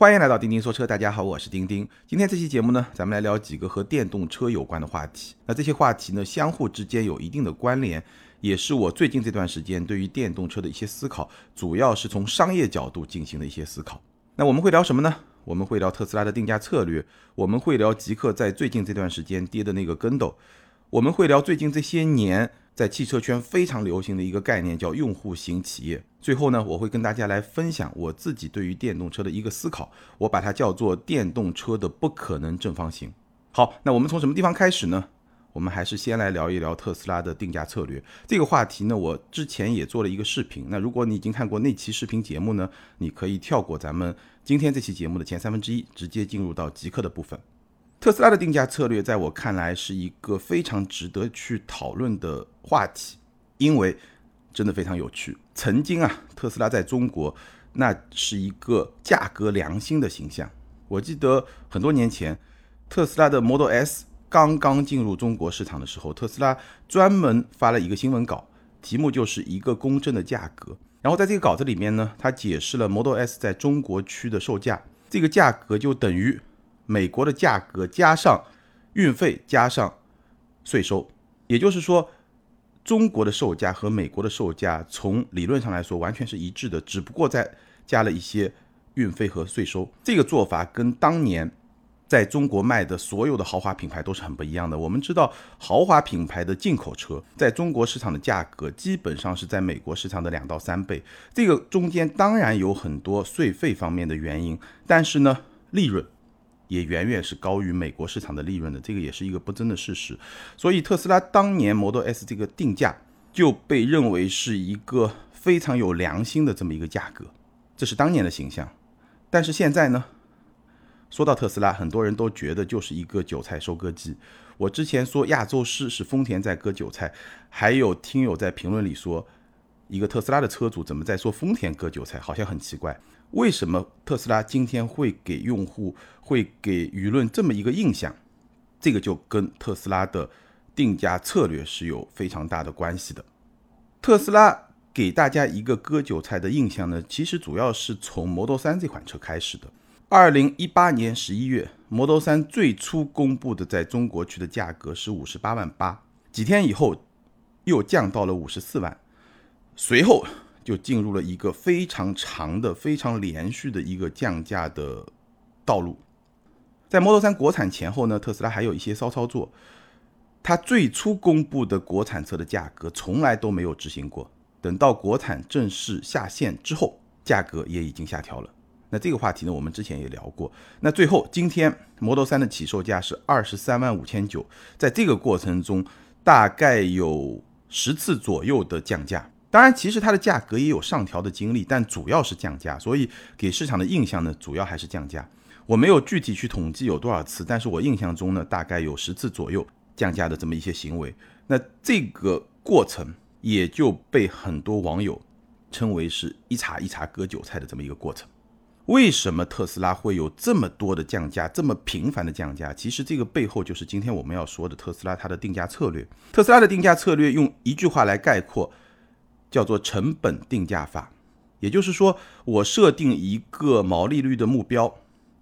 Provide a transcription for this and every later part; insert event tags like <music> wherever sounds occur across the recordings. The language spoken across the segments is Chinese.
欢迎来到钉钉说车，大家好，我是钉钉。今天这期节目呢，咱们来聊几个和电动车有关的话题。那这些话题呢，相互之间有一定的关联，也是我最近这段时间对于电动车的一些思考，主要是从商业角度进行的一些思考。那我们会聊什么呢？我们会聊特斯拉的定价策略，我们会聊极客在最近这段时间跌的那个跟斗，我们会聊最近这些年。在汽车圈非常流行的一个概念叫用户型企业。最后呢，我会跟大家来分享我自己对于电动车的一个思考，我把它叫做电动车的不可能正方形。好，那我们从什么地方开始呢？我们还是先来聊一聊特斯拉的定价策略这个话题呢。我之前也做了一个视频，那如果你已经看过那期视频节目呢，你可以跳过咱们今天这期节目的前三分之一，直接进入到极客的部分。特斯拉的定价策略，在我看来是一个非常值得去讨论的话题，因为真的非常有趣。曾经啊，特斯拉在中国那是一个价格良心的形象。我记得很多年前，特斯拉的 Model S 刚刚进入中国市场的时候，特斯拉专门发了一个新闻稿，题目就是一个公正的价格。然后在这个稿子里面呢，他解释了 Model S 在中国区的售价，这个价格就等于。美国的价格加上运费加上税收，也就是说，中国的售价和美国的售价从理论上来说完全是一致的，只不过在加了一些运费和税收。这个做法跟当年在中国卖的所有的豪华品牌都是很不一样的。我们知道，豪华品牌的进口车在中国市场的价格基本上是在美国市场的两到三倍。这个中间当然有很多税费方面的原因，但是呢，利润。也远远是高于美国市场的利润的，这个也是一个不争的事实。所以特斯拉当年 Model S 这个定价就被认为是一个非常有良心的这么一个价格，这是当年的形象。但是现在呢，说到特斯拉，很多人都觉得就是一个韭菜收割机。我之前说亚洲狮是丰田在割韭菜，还有听友在评论里说，一个特斯拉的车主怎么在说丰田割韭菜，好像很奇怪。为什么特斯拉今天会给用户、会给舆论这么一个印象？这个就跟特斯拉的定价策略是有非常大的关系的。特斯拉给大家一个割韭菜的印象呢，其实主要是从 Model 3这款车开始的。二零一八年十一月，Model 3最初公布的在中国区的价格是五十八万八，几天以后又降到了五十四万，随后。就进入了一个非常长的、非常连续的一个降价的道路。在 Model 3国产前后呢，特斯拉还有一些骚操作。它最初公布的国产车的价格从来都没有执行过，等到国产正式下线之后，价格也已经下调了。那这个话题呢，我们之前也聊过。那最后今天 Model 3的起售价是二十三万五千九，在这个过程中大概有十次左右的降价。当然，其实它的价格也有上调的经历，但主要是降价，所以给市场的印象呢，主要还是降价。我没有具体去统计有多少次，但是我印象中呢，大概有十次左右降价的这么一些行为。那这个过程也就被很多网友称为是一茬一茬割韭菜的这么一个过程。为什么特斯拉会有这么多的降价，这么频繁的降价？其实这个背后就是今天我们要说的特斯拉它的定价策略。特斯拉的定价策略用一句话来概括。叫做成本定价法，也就是说，我设定一个毛利率的目标，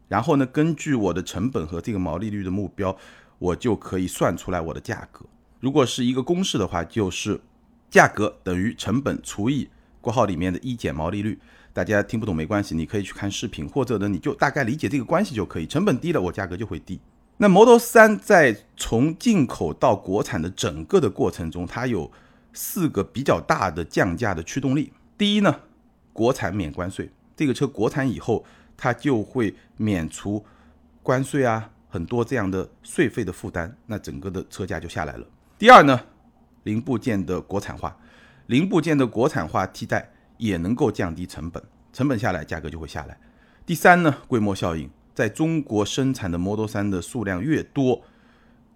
然后呢，根据我的成本和这个毛利率的目标，我就可以算出来我的价格。如果是一个公式的话，就是价格等于成本除以括号里面的一减毛利率。大家听不懂没关系，你可以去看视频，或者呢，你就大概理解这个关系就可以。成本低了，我价格就会低。那 Model 3在从进口到国产的整个的过程中，它有。四个比较大的降价的驱动力。第一呢，国产免关税，这个车国产以后，它就会免除关税啊，很多这样的税费的负担，那整个的车价就下来了。第二呢，零部件的国产化，零部件的国产化替代也能够降低成本，成本下来，价格就会下来。第三呢，规模效应，在中国生产的 Model 3的数量越多，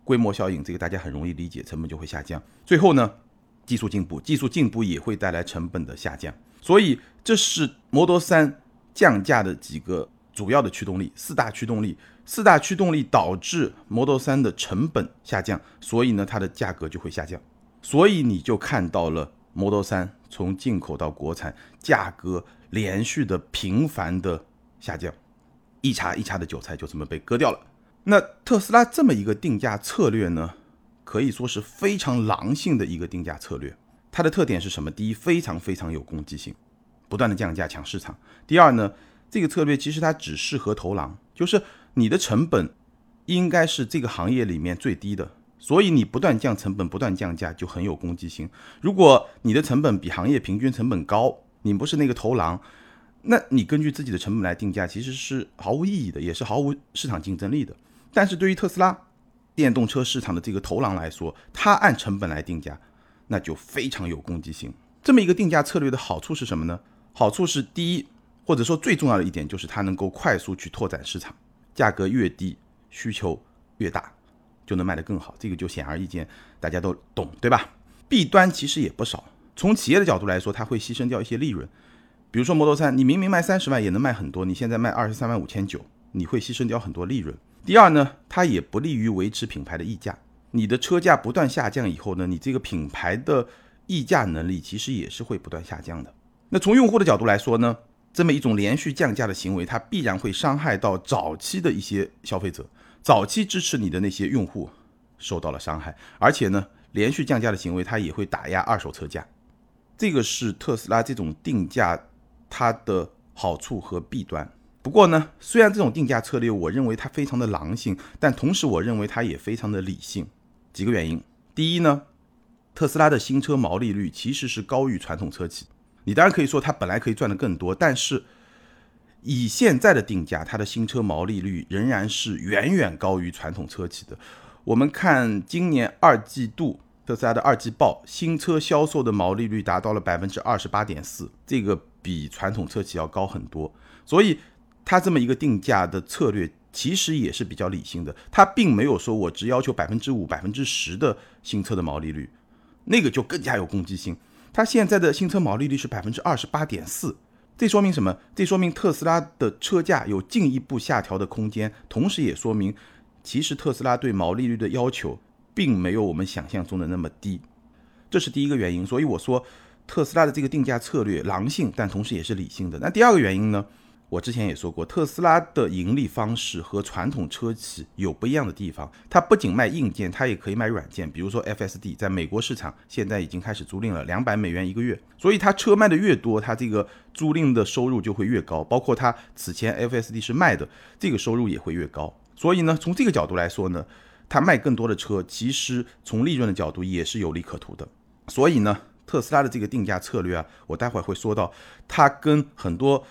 规模效应这个大家很容易理解，成本就会下降。最后呢。技术进步，技术进步也会带来成本的下降，所以这是 Model 3降价的几个主要的驱动力，四大驱动力，四大驱动力导致 Model 3的成本下降，所以呢，它的价格就会下降，所以你就看到了 Model 3从进口到国产价格连续的频繁的下降。一茬一茬的韭菜就这么被割掉了。那特斯拉这么一个定价策略呢，可以说是非常狼性的一个定价策略。它的特点是什么？第一，非常非常有攻击性，不断的降价抢市场。第二呢，这个策略其实它只适合头狼，就是你的成本应该是这个行业里面最低的，所以你不断降成本，不断降价就很有攻击性。如果你的成本比行业平均成本高，你不是那个头狼，那你根据自己的成本来定价，其实是毫无意义的，也是毫无市场竞争力的。但是对于特斯拉电动车市场的这个头狼来说，它按成本来定价。那就非常有攻击性。这么一个定价策略的好处是什么呢？好处是第一，或者说最重要的一点就是它能够快速去拓展市场，价格越低，需求越大，就能卖得更好。这个就显而易见，大家都懂，对吧？弊端其实也不少。从企业的角度来说，它会牺牲掉一些利润。比如说 Model 3，你明明卖三十万也能卖很多，你现在卖二十三万五千九，你会牺牲掉很多利润。第二呢，它也不利于维持品牌的溢价。你的车价不断下降以后呢，你这个品牌的溢价能力其实也是会不断下降的。那从用户的角度来说呢，这么一种连续降价的行为，它必然会伤害到早期的一些消费者，早期支持你的那些用户受到了伤害。而且呢，连续降价的行为它也会打压二手车价，这个是特斯拉这种定价它的好处和弊端。不过呢，虽然这种定价策略我认为它非常的狼性，但同时我认为它也非常的理性。几个原因，第一呢，特斯拉的新车毛利率其实是高于传统车企。你当然可以说它本来可以赚得更多，但是以现在的定价，它的新车毛利率仍然是远远高于传统车企的。我们看今年二季度特斯拉的二季报，新车销售的毛利率达到了百分之二十八点四，这个比传统车企要高很多。所以它这么一个定价的策略。其实也是比较理性的，他并没有说我只要求百分之五、百分之十的新车的毛利率，那个就更加有攻击性。他现在的新车毛利率是百分之二十八点四，这说明什么？这说明特斯拉的车价有进一步下调的空间，同时也说明其实特斯拉对毛利率的要求并没有我们想象中的那么低，这是第一个原因。所以我说特斯拉的这个定价策略狼性，但同时也是理性的。那第二个原因呢？我之前也说过，特斯拉的盈利方式和传统车企有不一样的地方。它不仅卖硬件，它也可以卖软件。比如说 FSD，在美国市场现在已经开始租赁了，两百美元一个月。所以它车卖的越多，它这个租赁的收入就会越高。包括它此前 FSD 是卖的，这个收入也会越高。所以呢，从这个角度来说呢，它卖更多的车，其实从利润的角度也是有利可图的。所以呢，特斯拉的这个定价策略啊，我待会儿会说到，它跟很多。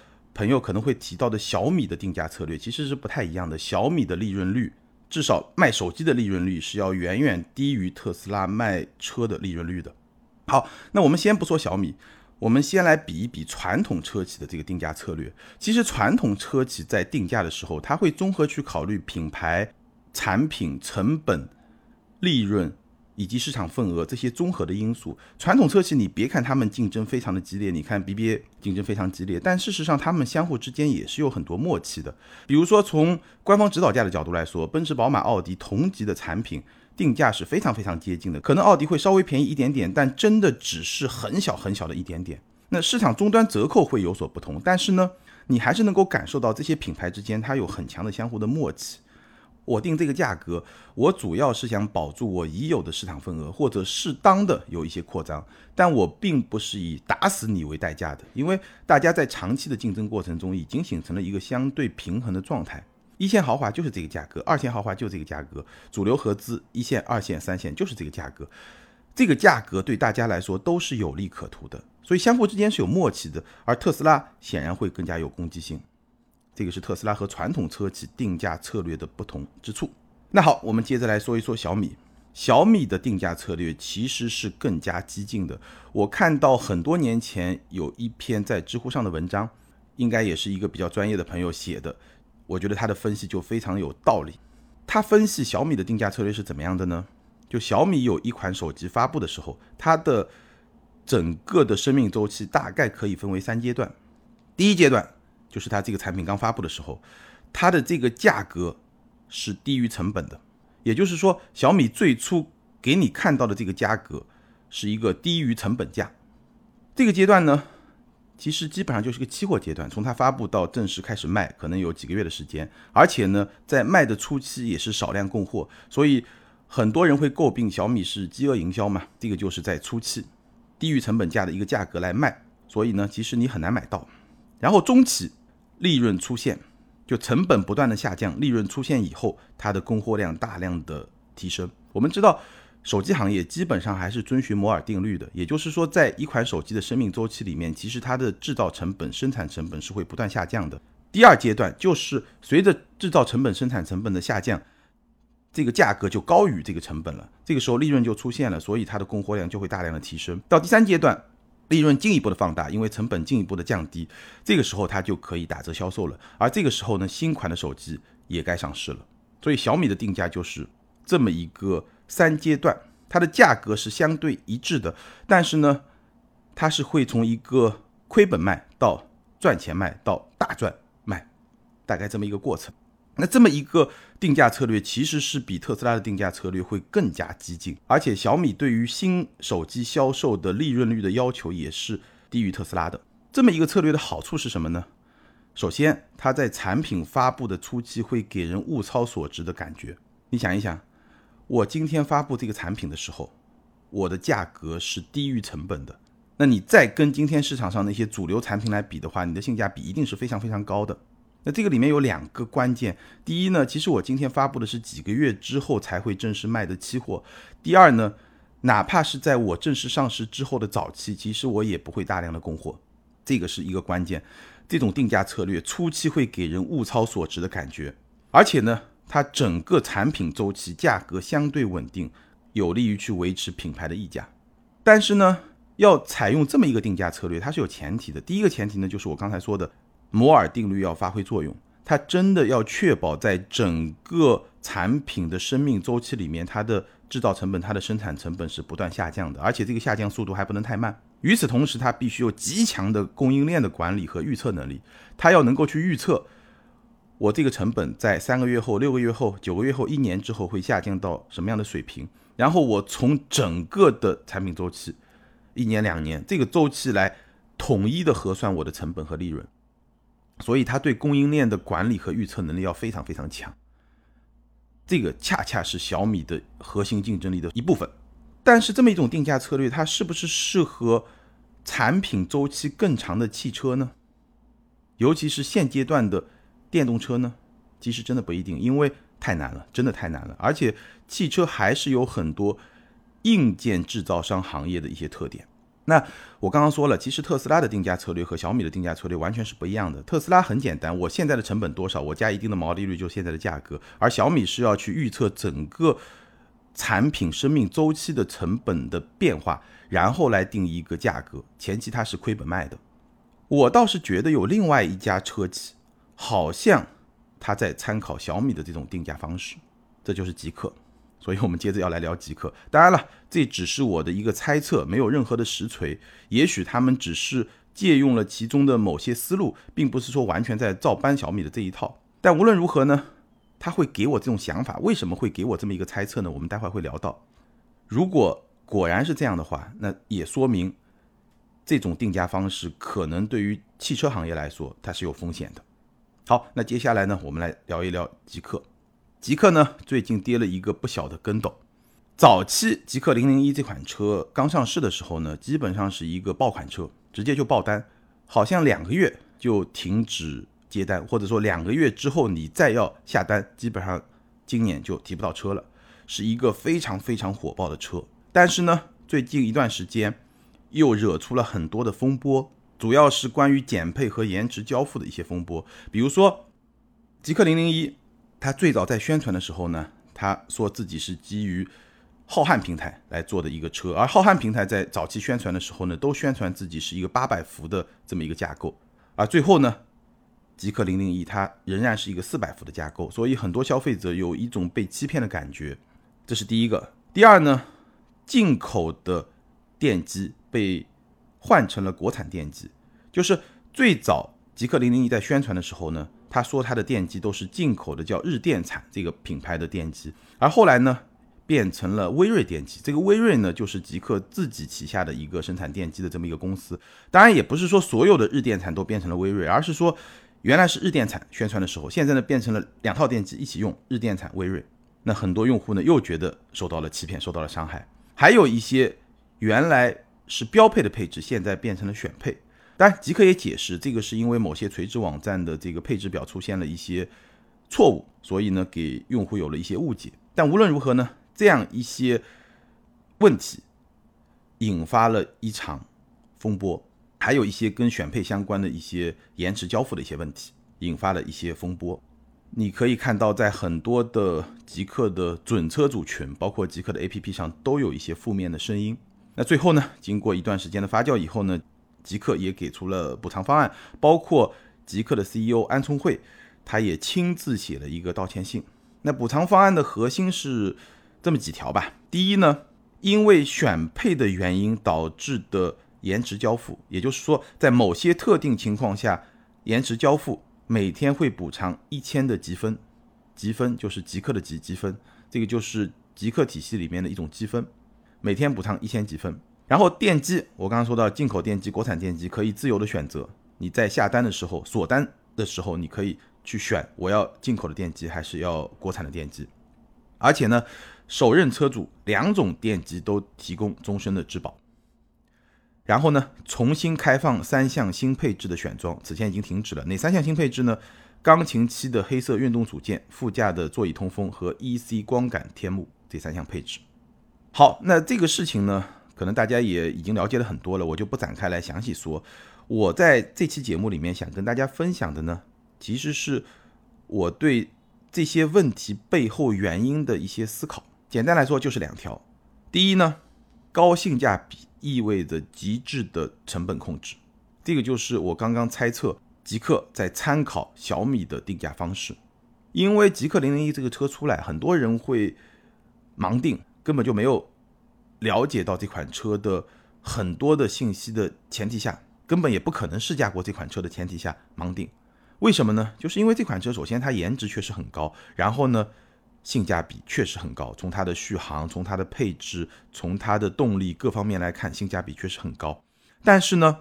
朋友可能会提到的小米的定价策略其实是不太一样的。小米的利润率，至少卖手机的利润率是要远远低于特斯拉卖车的利润率的。好，那我们先不说小米，我们先来比一比传统车企的这个定价策略。其实传统车企在定价的时候，它会综合去考虑品牌、产品、成本、利润。以及市场份额这些综合的因素，传统车企你别看他们竞争非常的激烈，你看 BBA 竞争非常激烈，但事实上他们相互之间也是有很多默契的。比如说从官方指导价的角度来说，奔驰、宝马、奥迪同级的产品定价是非常非常接近的，可能奥迪会稍微便宜一点点，但真的只是很小很小的一点点。那市场终端折扣会有所不同，但是呢，你还是能够感受到这些品牌之间它有很强的相互的默契。我定这个价格，我主要是想保住我已有的市场份额，或者适当的有一些扩张，但我并不是以打死你为代价的，因为大家在长期的竞争过程中已经形成了一个相对平衡的状态。一线豪华就是这个价格，二线豪华就这个价格，主流合资一线、二线、三线就是这个价格，这个价格对大家来说都是有利可图的，所以相互之间是有默契的。而特斯拉显然会更加有攻击性。这个是特斯拉和传统车企定价策略的不同之处。那好，我们接着来说一说小米。小米的定价策略其实是更加激进的。我看到很多年前有一篇在知乎上的文章，应该也是一个比较专业的朋友写的。我觉得他的分析就非常有道理。他分析小米的定价策略是怎么样的呢？就小米有一款手机发布的时候，它的整个的生命周期大概可以分为三阶段。第一阶段。就是它这个产品刚发布的时候，它的这个价格是低于成本的，也就是说，小米最初给你看到的这个价格是一个低于成本价。这个阶段呢，其实基本上就是个期货阶段，从它发布到正式开始卖，可能有几个月的时间。而且呢，在卖的初期也是少量供货，所以很多人会诟病小米是饥饿营销嘛。这个就是在初期低于成本价的一个价格来卖，所以呢，其实你很难买到。然后中期利润出现，就成本不断的下降，利润出现以后，它的供货量大量的提升。我们知道。手机行业基本上还是遵循摩尔定律的，也就是说，在一款手机的生命周期里面，其实它的制造成本、生产成本是会不断下降的。第二阶段就是随着制造成本、生产成本的下降，这个价格就高于这个成本了，这个时候利润就出现了，所以它的供货量就会大量的提升。到第三阶段，利润进一步的放大，因为成本进一步的降低，这个时候它就可以打折销售了。而这个时候呢，新款的手机也该上市了，所以小米的定价就是这么一个。三阶段，它的价格是相对一致的，但是呢，它是会从一个亏本卖到赚钱卖到大赚卖，大概这么一个过程。那这么一个定价策略，其实是比特斯拉的定价策略会更加激进，而且小米对于新手机销售的利润率的要求也是低于特斯拉的。这么一个策略的好处是什么呢？首先，它在产品发布的初期会给人物超所值的感觉。你想一想。我今天发布这个产品的时候，我的价格是低于成本的。那你再跟今天市场上那些主流产品来比的话，你的性价比一定是非常非常高的。那这个里面有两个关键：第一呢，其实我今天发布的是几个月之后才会正式卖的期货；第二呢，哪怕是在我正式上市之后的早期，其实我也不会大量的供货。这个是一个关键。这种定价策略初期会给人物超所值的感觉，而且呢。它整个产品周期价格相对稳定，有利于去维持品牌的溢价。但是呢，要采用这么一个定价策略，它是有前提的。第一个前提呢，就是我刚才说的摩尔定律要发挥作用。它真的要确保在整个产品的生命周期里面，它的制造成本、它的生产成本是不断下降的，而且这个下降速度还不能太慢。与此同时，它必须有极强的供应链的管理和预测能力，它要能够去预测。我这个成本在三个月后、六个月后、九个月后、一年之后会下降到什么样的水平？然后我从整个的产品周期，一年、两年这个周期来统一的核算我的成本和利润。所以，它对供应链的管理和预测能力要非常非常强。这个恰恰是小米的核心竞争力的一部分。但是，这么一种定价策略，它是不是适合产品周期更长的汽车呢？尤其是现阶段的。电动车呢，其实真的不一定，因为太难了，真的太难了。而且汽车还是有很多硬件制造商行业的一些特点。那我刚刚说了，其实特斯拉的定价策略和小米的定价策略完全是不一样的。特斯拉很简单，我现在的成本多少，我加一定的毛利率就现在的价格。而小米是要去预测整个产品生命周期的成本的变化，然后来定一个价格。前期它是亏本卖的。我倒是觉得有另外一家车企。好像他在参考小米的这种定价方式，这就是极客。所以我们接着要来聊极客。当然了，这只是我的一个猜测，没有任何的实锤。也许他们只是借用了其中的某些思路，并不是说完全在照搬小米的这一套。但无论如何呢，他会给我这种想法，为什么会给我这么一个猜测呢？我们待会会聊到。如果果然是这样的话，那也说明这种定价方式可能对于汽车行业来说，它是有风险的。好，那接下来呢，我们来聊一聊极客。极客呢，最近跌了一个不小的跟斗。早期极客零零一这款车刚上市的时候呢，基本上是一个爆款车，直接就爆单，好像两个月就停止接单，或者说两个月之后你再要下单，基本上今年就提不到车了，是一个非常非常火爆的车。但是呢，最近一段时间又惹出了很多的风波。主要是关于减配和延迟交付的一些风波，比如说极客零零一，它最早在宣传的时候呢，他说自己是基于浩瀚平台来做的一个车，而浩瀚平台在早期宣传的时候呢，都宣传自己是一个八百伏的这么一个架构，而最后呢，极客零零一它仍然是一个四百伏的架构，所以很多消费者有一种被欺骗的感觉，这是第一个。第二呢，进口的电机被。换成了国产电机，就是最早极客零零一在宣传的时候呢，他说他的电机都是进口的，叫日电产这个品牌的电机。而后来呢，变成了威瑞电机。这个威瑞呢，就是极客自己旗下的一个生产电机的这么一个公司。当然，也不是说所有的日电产都变成了威瑞，而是说原来是日电产宣传的时候，现在呢变成了两套电机一起用，日电产威瑞。那很多用户呢又觉得受到了欺骗，受到了伤害。还有一些原来是标配的配置，现在变成了选配。当然，极客也解释，这个是因为某些垂直网站的这个配置表出现了一些错误，所以呢给用户有了一些误解。但无论如何呢，这样一些问题引发了一场风波，还有一些跟选配相关的一些延迟交付的一些问题，引发了一些风波。你可以看到，在很多的极客的准车主群，包括极客的 APP 上，都有一些负面的声音。那最后呢，经过一段时间的发酵以后呢？极客也给出了补偿方案，包括极客的 CEO 安聪慧，他也亲自写了一个道歉信。那补偿方案的核心是这么几条吧。第一呢，因为选配的原因导致的延迟交付，也就是说，在某些特定情况下延迟交付，每天会补偿一千的积分。积分就是极客的积积分，这个就是极客体系里面的一种积分，每天补偿一千积分。然后电机，我刚刚说到进口电机、国产电机可以自由的选择。你在下单的时候、锁单的时候，你可以去选我要进口的电机还是要国产的电机。而且呢，首任车主两种电机都提供终身的质保。然后呢，重新开放三项新配置的选装，此前已经停止了。哪三项新配置呢？钢琴漆的黑色运动组件、副驾的座椅通风和 EC 光感天幕这三项配置。好，那这个事情呢？可能大家也已经了解了很多了，我就不展开来详细说。我在这期节目里面想跟大家分享的呢，其实是我对这些问题背后原因的一些思考。简单来说就是两条：第一呢，高性价比意味着极致的成本控制，这个就是我刚刚猜测极客在参考小米的定价方式。因为极客零零一这个车出来，很多人会盲定，根本就没有。了解到这款车的很多的信息的前提下，根本也不可能试驾过这款车的前提下盲定，为什么呢？就是因为这款车首先它颜值确实很高，然后呢性价比确实很高，从它的续航、从它的配置、从它的动力各方面来看，性价比确实很高。但是呢，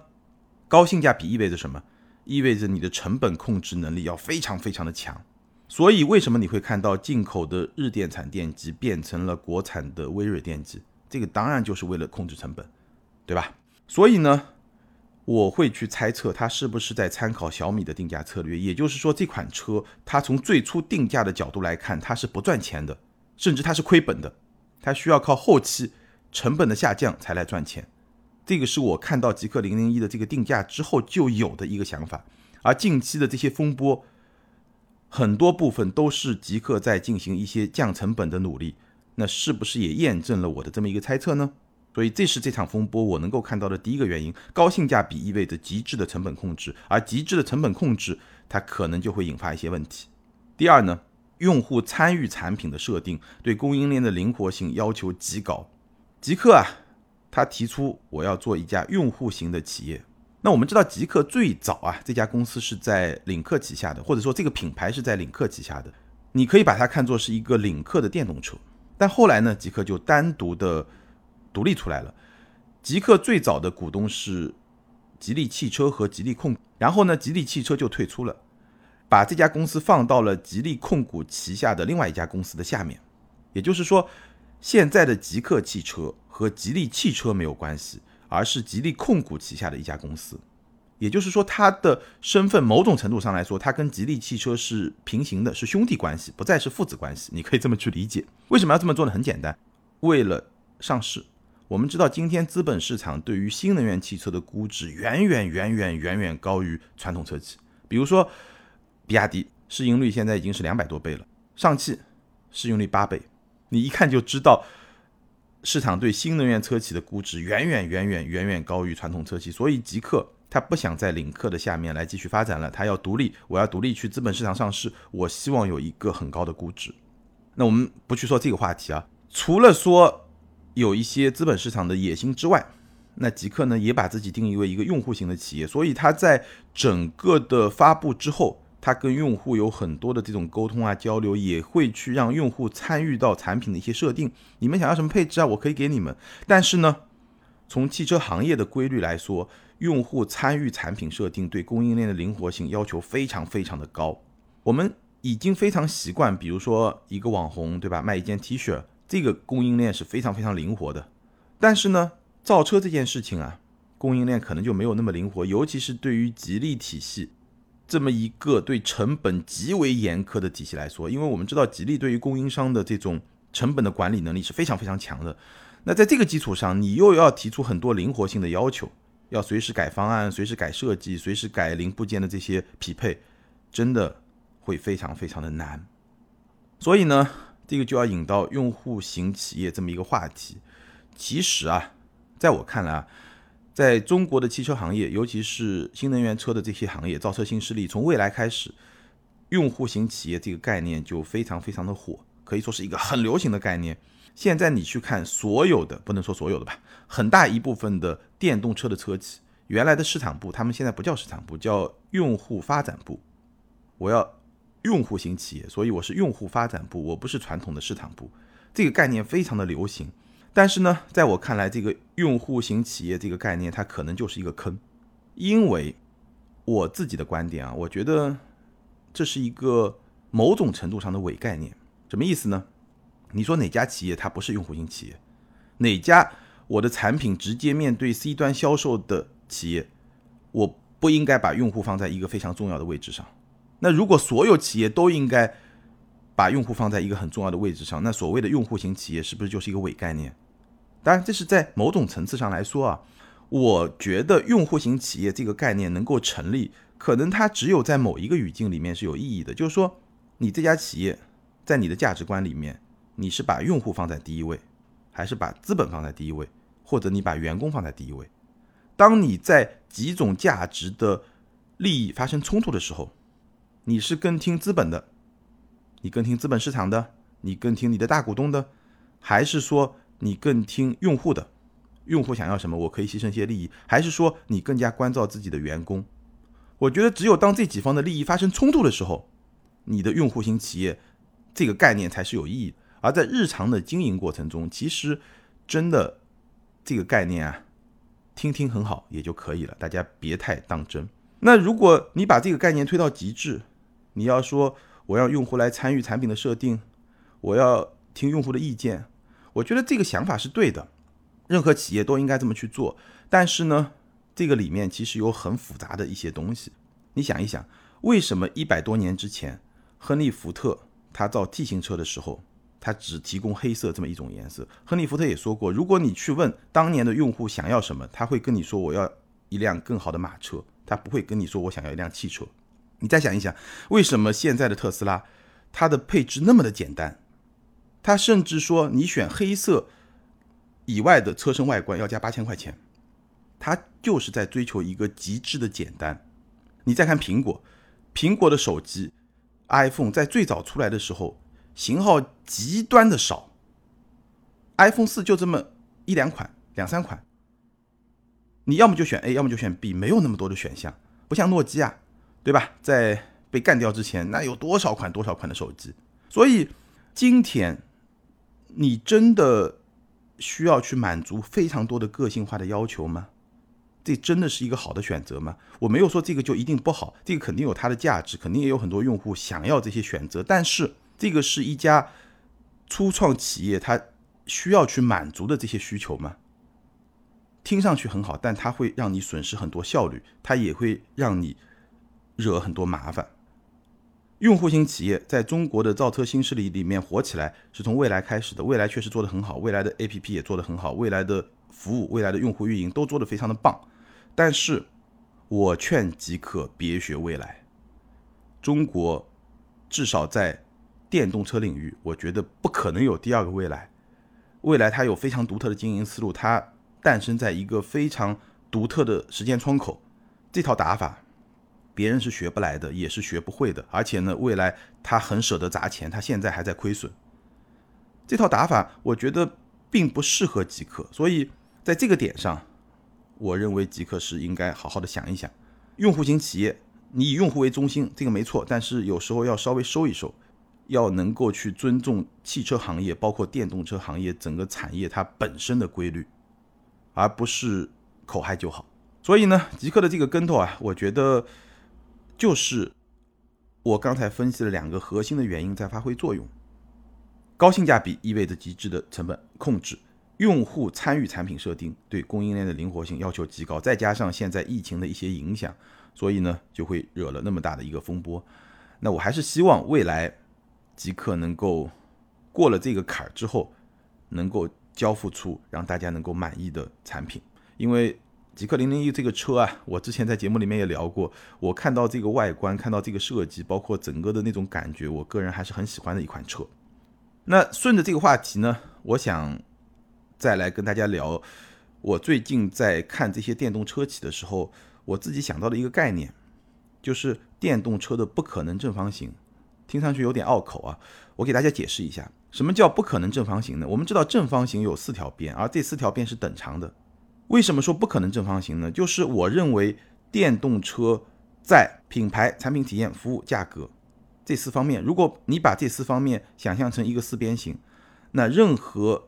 高性价比意味着什么？意味着你的成本控制能力要非常非常的强。所以为什么你会看到进口的日电产电机变成了国产的微锐电机？这个当然就是为了控制成本，对吧？所以呢，我会去猜测它是不是在参考小米的定价策略。也就是说，这款车它从最初定价的角度来看，它是不赚钱的，甚至它是亏本的，它需要靠后期成本的下降才来赚钱。这个是我看到极客零零一的这个定价之后就有的一个想法。而近期的这些风波，很多部分都是极客在进行一些降成本的努力。那是不是也验证了我的这么一个猜测呢？所以这是这场风波我能够看到的第一个原因：高性价比意味着极致的成本控制，而极致的成本控制它可能就会引发一些问题。第二呢，用户参与产品的设定，对供应链的灵活性要求极高。极客啊，他提出我要做一家用户型的企业。那我们知道极客最早啊，这家公司是在领克旗下的，或者说这个品牌是在领克旗下的，你可以把它看作是一个领克的电动车。但后来呢，极客就单独的独立出来了。极客最早的股东是吉利汽车和吉利控，然后呢，吉利汽车就退出了，把这家公司放到了吉利控股旗下的另外一家公司的下面。也就是说，现在的极客汽车和吉利汽车没有关系，而是吉利控股旗下的一家公司。也就是说，他的身份某种程度上来说，他跟吉利汽车是平行的，是兄弟关系，不再是父子关系。你可以这么去理解。为什么要这么做呢？很简单，为了上市。我们知道，今天资本市场对于新能源汽车的估值远远远远远远高于传统车企。比如说，比亚迪市盈率现在已经是两百多倍了，上汽市盈率八倍，你一看就知道，市场对新能源车企的估值远远远远远远高于传统车企。所以，极客。他不想在领克的下面来继续发展了，他要独立，我要独立去资本市场上市，我希望有一个很高的估值。那我们不去说这个话题啊，除了说有一些资本市场的野心之外，那极客呢也把自己定义为一个用户型的企业，所以他在整个的发布之后，它跟用户有很多的这种沟通啊交流，也会去让用户参与到产品的一些设定。你们想要什么配置啊？我可以给你们。但是呢，从汽车行业的规律来说，用户参与产品设定对供应链的灵活性要求非常非常的高。我们已经非常习惯，比如说一个网红，对吧？卖一件 T 恤，这个供应链是非常非常灵活的。但是呢，造车这件事情啊，供应链可能就没有那么灵活，尤其是对于吉利体系这么一个对成本极为严苛的体系来说，因为我们知道吉利对于供应商的这种成本的管理能力是非常非常强的。那在这个基础上，你又要提出很多灵活性的要求，要随时改方案、随时改设计、随时改零部件的这些匹配，真的会非常非常的难。所以呢，这个就要引到用户型企业这么一个话题。其实啊，在我看来啊，在中国的汽车行业，尤其是新能源车的这些行业，造车新势力，从未来开始，用户型企业这个概念就非常非常的火，可以说是一个很流行的概念。现在你去看所有的，不能说所有的吧，很大一部分的电动车的车企，原来的市场部，他们现在不叫市场部，叫用户发展部。我要用户型企业，所以我是用户发展部，我不是传统的市场部。这个概念非常的流行。但是呢，在我看来，这个用户型企业这个概念，它可能就是一个坑，因为我自己的观点啊，我觉得这是一个某种程度上的伪概念。什么意思呢？你说哪家企业它不是用户型企业？哪家我的产品直接面对 C 端销售的企业，我不应该把用户放在一个非常重要的位置上？那如果所有企业都应该把用户放在一个很重要的位置上，那所谓的用户型企业是不是就是一个伪概念？当然，这是在某种层次上来说啊，我觉得用户型企业这个概念能够成立，可能它只有在某一个语境里面是有意义的，就是说，你这家企业在你的价值观里面，你是把用户放在第一位，还是把资本放在第一位，或者你把员工放在第一位？当你在几种价值的利益发生冲突的时候，你是更听资本的，你更听资本市场的，你更听你的大股东的，还是说？你更听用户的，用户想要什么，我可以牺牲一些利益，还是说你更加关照自己的员工？我觉得只有当这几方的利益发生冲突的时候，你的用户型企业这个概念才是有意义的。而在日常的经营过程中，其实真的这个概念啊，听听很好也就可以了，大家别太当真。那如果你把这个概念推到极致，你要说我让用户来参与产品的设定，我要听用户的意见。我觉得这个想法是对的，任何企业都应该这么去做。但是呢，这个里面其实有很复杂的一些东西。你想一想，为什么一百多年之前，亨利·福特他造 T 型车的时候，它只提供黑色这么一种颜色？亨利·福特也说过，如果你去问当年的用户想要什么，他会跟你说我要一辆更好的马车，他不会跟你说我想要一辆汽车。你再想一想，为什么现在的特斯拉它的配置那么的简单？它甚至说，你选黑色以外的车身外观要加八千块钱，它就是在追求一个极致的简单。你再看苹果，苹果的手机 iPhone 在最早出来的时候，型号极端的少，iPhone 四就这么一两款、两三款，你要么就选 A，要么就选 B，没有那么多的选项，不像诺基亚，对吧？在被干掉之前，那有多少款多少款的手机？所以今天。你真的需要去满足非常多的个性化的要求吗？这真的是一个好的选择吗？我没有说这个就一定不好，这个肯定有它的价值，肯定也有很多用户想要这些选择。但是这个是一家初创企业，它需要去满足的这些需求吗？听上去很好，但它会让你损失很多效率，它也会让你惹很多麻烦。用户型企业在中国的造车新势力里面火起来，是从未来开始的。未来确实做得很好，未来的 APP 也做得很好，未来的服务、未来的用户运营都做得非常的棒。但是，我劝极客别学未来。中国至少在电动车领域，我觉得不可能有第二个未来。未来它有非常独特的经营思路，它诞生在一个非常独特的时间窗口，这套打法。别人是学不来的，也是学不会的。而且呢，未来他很舍得砸钱，他现在还在亏损。这套打法，我觉得并不适合极客。所以在这个点上，我认为极客是应该好好的想一想，用户型企业你以用户为中心，这个没错，但是有时候要稍微收一收，要能够去尊重汽车行业，包括电动车行业整个产业它本身的规律，而不是口嗨就好。所以呢，极客的这个跟头啊，我觉得就是我刚才分析了两个核心的原因在发挥作用。高性价比意味着极致的成本控制，用户参与产品设定，对供应链的灵活性要求极高，再加上现在疫情的一些影响，所以呢就会惹了那么大的一个风波。那我还是希望未来极客能够过了这个坎儿之后，能够交付出让大家能够满意的产品。因为极客零零一这个车啊，我之前在节目里面也聊过，我看到这个外观，看到这个设计，包括整个的那种感觉，我个人还是很喜欢的一款车。那顺着这个话题呢，我想再来跟大家聊，我最近在看这些电动车企的时候，我自己想到的一个概念，就是电动车的不可能正方形。听上去有点拗口啊，我给大家解释一下，什么叫不可能正方形呢？我们知道正方形有四条边，而这四条边是等长的。为什么说不可能正方形呢？就是我认为电动车在品牌、产品体验、服务、价格。这四方面，如果你把这四方面想象成一个四边形，那任何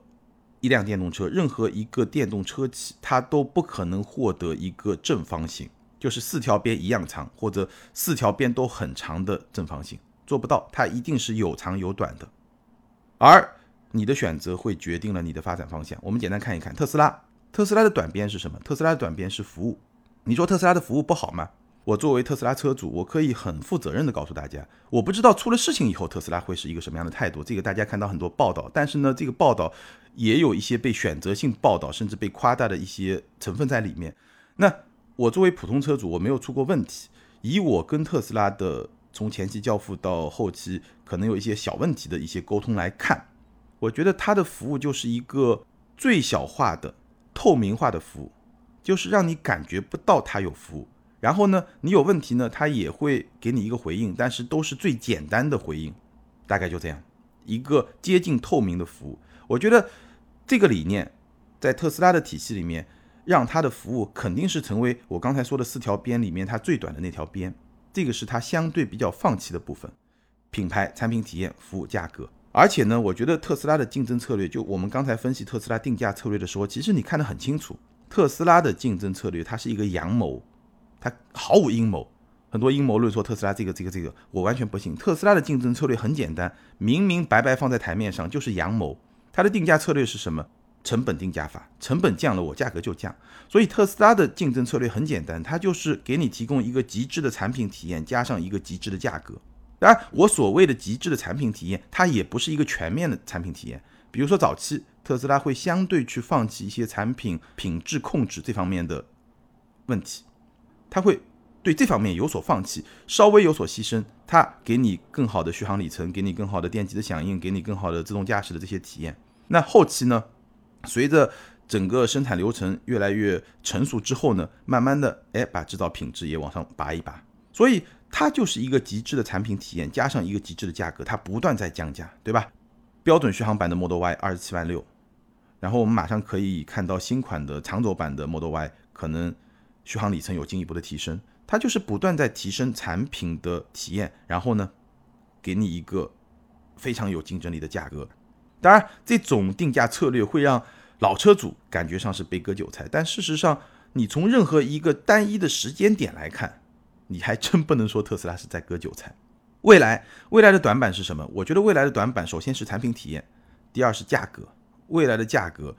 一辆电动车，任何一个电动车企，它都不可能获得一个正方形，就是四条边一样长，或者四条边都很长的正方形，做不到，它一定是有长有短的。而你的选择会决定了你的发展方向。我们简单看一看特斯拉，特斯拉的短边是什么？特斯拉的短边是服务。你说特斯拉的服务不好吗？我作为特斯拉车主，我可以很负责任的告诉大家，我不知道出了事情以后特斯拉会是一个什么样的态度。这个大家看到很多报道，但是呢，这个报道也有一些被选择性报道，甚至被夸大的一些成分在里面。那我作为普通车主，我没有出过问题。以我跟特斯拉的从前期交付到后期可能有一些小问题的一些沟通来看，我觉得它的服务就是一个最小化的透明化的服务，就是让你感觉不到它有服务。然后呢，你有问题呢，他也会给你一个回应，但是都是最简单的回应，大概就这样，一个接近透明的服务。我觉得这个理念在特斯拉的体系里面，让它的服务肯定是成为我刚才说的四条边里面它最短的那条边，这个是它相对比较放弃的部分，品牌、产品体验、服务、价格。而且呢，我觉得特斯拉的竞争策略，就我们刚才分析特斯拉定价策略的时候，其实你看得很清楚，特斯拉的竞争策略它是一个阳谋。它毫无阴谋，很多阴谋论说特斯拉这个这个这个，我完全不信。特斯拉的竞争策略很简单，明明白白放在台面上，就是阳谋。它的定价策略是什么？成本定价法，成本降了，我价格就降。所以特斯拉的竞争策略很简单，它就是给你提供一个极致的产品体验，加上一个极致的价格。当然，我所谓的极致的产品体验，它也不是一个全面的产品体验。比如说早期特斯拉会相对去放弃一些产品品质控制这方面的问题。它会对这方面有所放弃，稍微有所牺牲，它给你更好的续航里程，给你更好的电机的响应，给你更好的自动驾驶的这些体验。那后期呢，随着整个生产流程越来越成熟之后呢，慢慢的，哎，把制造品质也往上拔一拔。所以它就是一个极致的产品体验，加上一个极致的价格，它不断在降价，对吧？标准续航版的 Model Y 二十七万六，然后我们马上可以看到新款的长轴版的 Model Y 可能。续航里程有进一步的提升，它就是不断在提升产品的体验，然后呢，给你一个非常有竞争力的价格。当然，这种定价策略会让老车主感觉上是被割韭菜，但事实上，你从任何一个单一的时间点来看，你还真不能说特斯拉是在割韭菜。未来，未来的短板是什么？我觉得未来的短板首先是产品体验，第二是价格。未来的价格，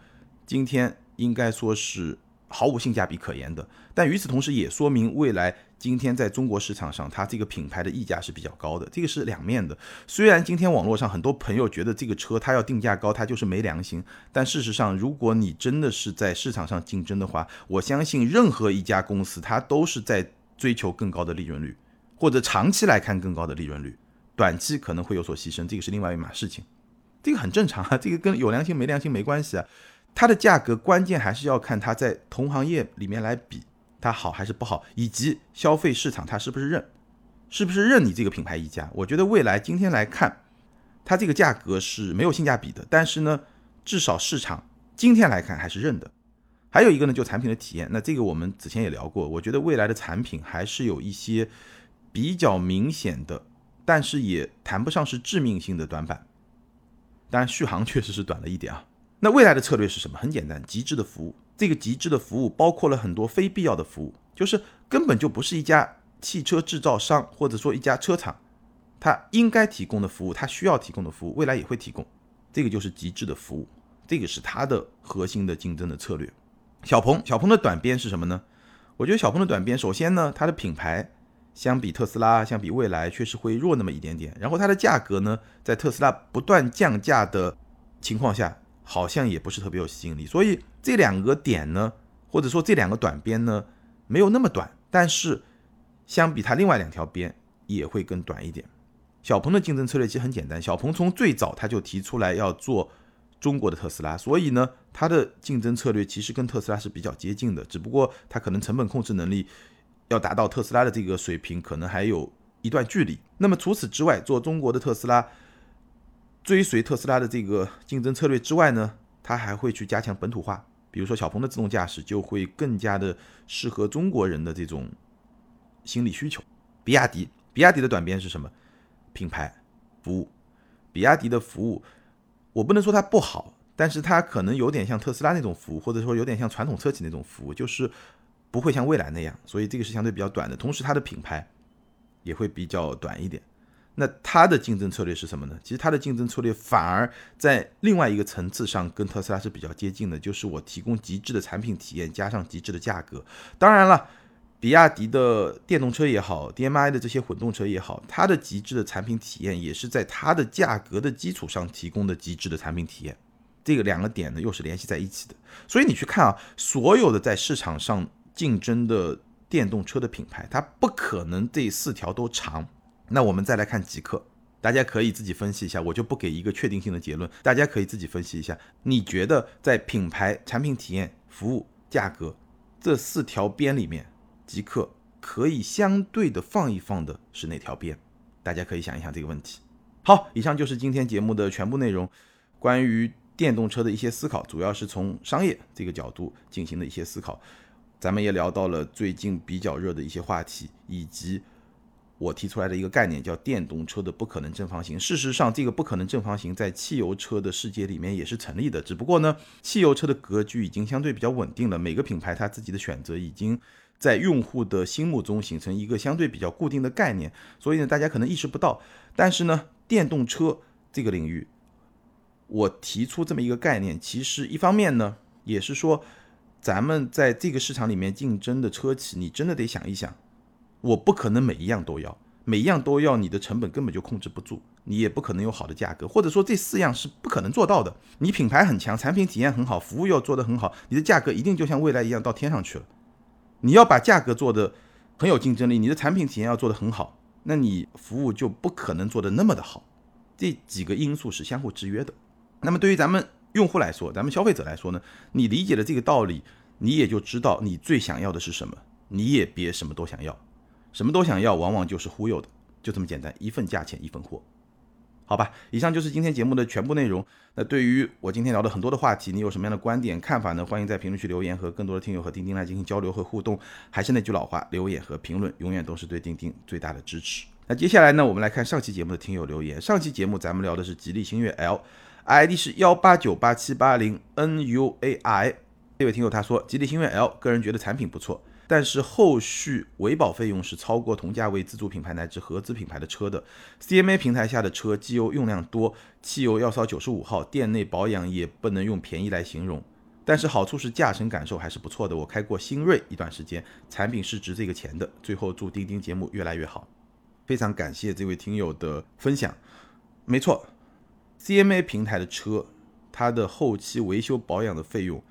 今天应该说是。毫无性价比可言的，但与此同时也说明未来今天在中国市场上，它这个品牌的溢价是比较高的，这个是两面的。虽然今天网络上很多朋友觉得这个车它要定价高，它就是没良心，但事实上，如果你真的是在市场上竞争的话，我相信任何一家公司它都是在追求更高的利润率，或者长期来看更高的利润率，短期可能会有所牺牲，这个是另外一码事情，这个很正常啊，这个跟有良心没良心没关系啊。它的价格关键还是要看它在同行业里面来比，它好还是不好，以及消费市场它是不是认，是不是认你这个品牌溢价。我觉得未来今天来看，它这个价格是没有性价比的，但是呢，至少市场今天来看还是认的。还有一个呢，就产品的体验，那这个我们之前也聊过，我觉得未来的产品还是有一些比较明显的，但是也谈不上是致命性的短板。当然，续航 <laughs> 确实是短了一点啊。那未来的策略是什么？很简单，极致的服务。这个极致的服务包括了很多非必要的服务，就是根本就不是一家汽车制造商或者说一家车厂，它应该提供的服务，它需要提供的服务，未来也会提供。这个就是极致的服务，这个是它的核心的竞争的策略。小鹏，小鹏的短边是什么呢？我觉得小鹏的短边，首先呢，它的品牌相比特斯拉、相比蔚来确实会弱那么一点点。然后它的价格呢，在特斯拉不断降价的情况下，好像也不是特别有吸引力。所以这两个点呢，或者说这两个短边呢，没有那么短，但是相比它另外两条边也会更短一点。小鹏的竞争策略其实很简单，小鹏从最早他就提出来要做。中国的特斯拉，所以呢，它的竞争策略其实跟特斯拉是比较接近的，只不过它可能成本控制能力要达到特斯拉的这个水平，可能还有一段距离。那么除此之外，做中国的特斯拉，追随特斯拉的这个竞争策略之外呢，它还会去加强本土化，比如说小鹏的自动驾驶就会更加的适合中国人的这种心理需求。比亚迪，比亚迪的短边是什么？品牌服务，比亚迪的服务。我不能说它不好，但是它可能有点像特斯拉那种服务，或者说有点像传统车企那种服务，就是不会像蔚来那样，所以这个是相对比较短的。同时，它的品牌也会比较短一点。那它的竞争策略是什么呢？其实它的竞争策略反而在另外一个层次上跟特斯拉是比较接近的，就是我提供极致的产品体验，加上极致的价格。当然了。比亚迪的电动车也好，DMI 的这些混动车也好，它的极致的产品体验也是在它的价格的基础上提供的极致的产品体验。这个两个点呢又是联系在一起的。所以你去看啊，所有的在市场上竞争的电动车的品牌，它不可能这四条都长。那我们再来看极客，大家可以自己分析一下，我就不给一个确定性的结论，大家可以自己分析一下，你觉得在品牌、产品体验、服务、价格这四条边里面。极客可以相对的放一放的是哪条边？大家可以想一想这个问题。好，以上就是今天节目的全部内容，关于电动车的一些思考，主要是从商业这个角度进行的一些思考。咱们也聊到了最近比较热的一些话题，以及我提出来的一个概念，叫电动车的不可能正方形。事实上，这个不可能正方形在汽油车的世界里面也是成立的，只不过呢，汽油车的格局已经相对比较稳定了，每个品牌它自己的选择已经。在用户的心目中形成一个相对比较固定的概念，所以呢，大家可能意识不到。但是呢，电动车这个领域，我提出这么一个概念，其实一方面呢，也是说，咱们在这个市场里面竞争的车企，你真的得想一想，我不可能每一样都要，每一样都要，你的成本根本就控制不住，你也不可能有好的价格，或者说这四样是不可能做到的。你品牌很强，产品体验很好，服务要做得很好，你的价格一定就像未来一样到天上去了。你要把价格做的很有竞争力，你的产品体验要做得很好，那你服务就不可能做得那么的好。这几个因素是相互制约的。那么对于咱们用户来说，咱们消费者来说呢，你理解了这个道理，你也就知道你最想要的是什么，你也别什么都想要，什么都想要往往就是忽悠的，就这么简单，一份价钱一份货。好吧，以上就是今天节目的全部内容。那对于我今天聊的很多的话题，你有什么样的观点看法呢？欢迎在评论区留言，和更多的听友和钉钉来进行交流和互动。还是那句老话，留言和评论永远都是对钉钉最大的支持。那接下来呢，我们来看上期节目的听友留言。上期节目咱们聊的是吉利星越 L，ID 是幺八九八七八零 NUAI。这位听友他说，吉利星越 L，个人觉得产品不错。但是后续维保费用是超过同价位自主品牌乃至合资品牌的车的。CMA 平台下的车机油用量多，汽油要烧九十五号，店内保养也不能用便宜来形容。但是好处是驾乘感受还是不错的。我开过新锐一段时间，产品是值这个钱的。最后祝钉钉节目越来越好，非常感谢这位听友的分享。没错，CMA 平台的车，它的后期维修保养的费用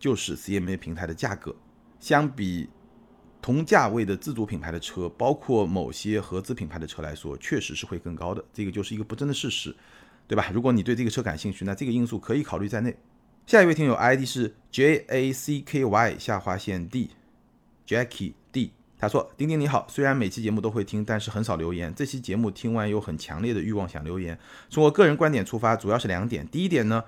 就是 CMA 平台的价格。相比同价位的自主品牌的车，包括某些合资品牌的车来说，确实是会更高的。这个就是一个不争的事实，对吧？如果你对这个车感兴趣，那这个因素可以考虑在内。下一位听友 ID 是 J A C K Y 下划线 D，Jackie D，他说：丁丁你好，虽然每期节目都会听，但是很少留言。这期节目听完有很强烈的欲望想留言。从我个人观点出发，主要是两点。第一点呢。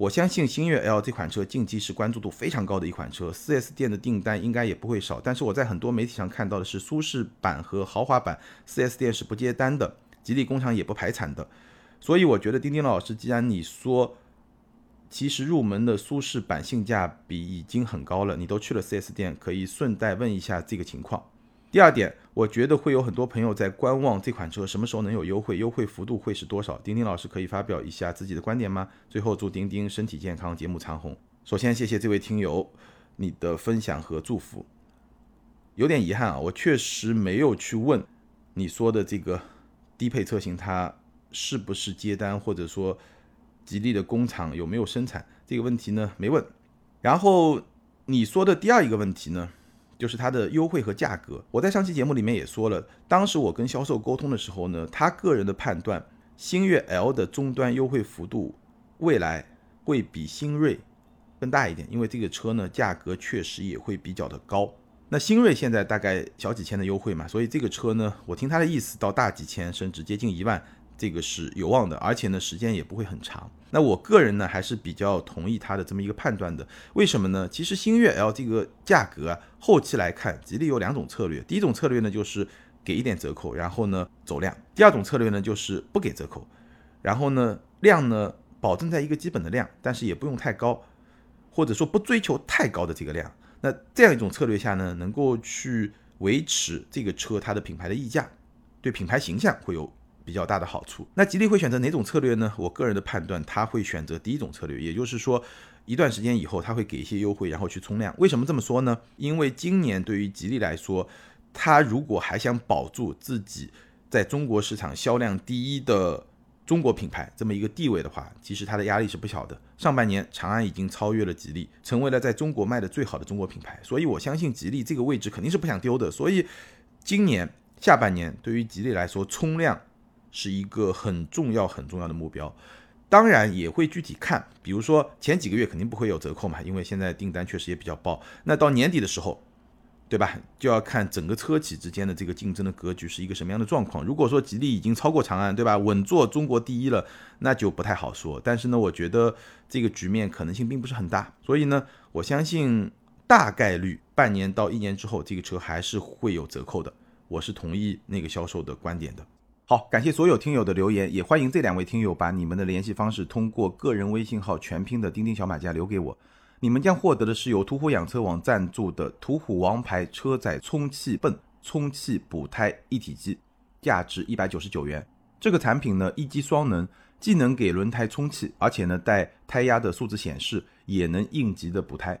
我相信星越 L 这款车近期是关注度非常高的一款车，4S 店的订单应该也不会少。但是我在很多媒体上看到的是，舒适版和豪华版 4S 店是不接单的，吉利工厂也不排产的。所以我觉得丁丁老师，既然你说其实入门的舒适版性价比已经很高了，你都去了 4S 店，可以顺带问一下这个情况。第二点，我觉得会有很多朋友在观望这款车什么时候能有优惠，优惠幅度会是多少？丁丁老师可以发表一下自己的观点吗？最后祝丁丁身体健康，节目长虹。首先谢谢这位听友你的分享和祝福。有点遗憾啊，我确实没有去问你说的这个低配车型它是不是接单，或者说吉利的工厂有没有生产这个问题呢？没问。然后你说的第二一个问题呢？就是它的优惠和价格，我在上期节目里面也说了，当时我跟销售沟通的时候呢，他个人的判断，星越 L 的终端优惠幅度未来会比星锐更大一点，因为这个车呢价格确实也会比较的高。那星锐现在大概小几千的优惠嘛，所以这个车呢，我听他的意思到大几千甚至接近一万。这个是有望的，而且呢，时间也不会很长。那我个人呢，还是比较同意他的这么一个判断的。为什么呢？其实星越 L 这个价格啊，后期来看，吉利有两种策略。第一种策略呢，就是给一点折扣，然后呢走量；第二种策略呢，就是不给折扣，然后呢量呢保证在一个基本的量，但是也不用太高，或者说不追求太高的这个量。那这样一种策略下呢，能够去维持这个车它的品牌的溢价，对品牌形象会有。比较大的好处，那吉利会选择哪种策略呢？我个人的判断，他会选择第一种策略，也就是说，一段时间以后他会给一些优惠，然后去冲量。为什么这么说呢？因为今年对于吉利来说，他如果还想保住自己在中国市场销量第一的中国品牌这么一个地位的话，其实它的压力是不小的。上半年长安已经超越了吉利，成为了在中国卖的最好的中国品牌，所以我相信吉利这个位置肯定是不想丢的。所以今年下半年对于吉利来说，冲量。是一个很重要很重要的目标，当然也会具体看，比如说前几个月肯定不会有折扣嘛，因为现在订单确实也比较爆。那到年底的时候，对吧？就要看整个车企之间的这个竞争的格局是一个什么样的状况。如果说吉利已经超过长安，对吧？稳坐中国第一了，那就不太好说。但是呢，我觉得这个局面可能性并不是很大，所以呢，我相信大概率半年到一年之后，这个车还是会有折扣的。我是同意那个销售的观点的。好，感谢所有听友的留言，也欢迎这两位听友把你们的联系方式通过个人微信号全拼的钉钉小马甲留给我，你们将获得的是由途虎养车网赞助的途虎王牌车载充气泵充气补胎一体机，价值一百九十九元。这个产品呢一机双能，既能给轮胎充气，而且呢带胎压的数字显示，也能应急的补胎。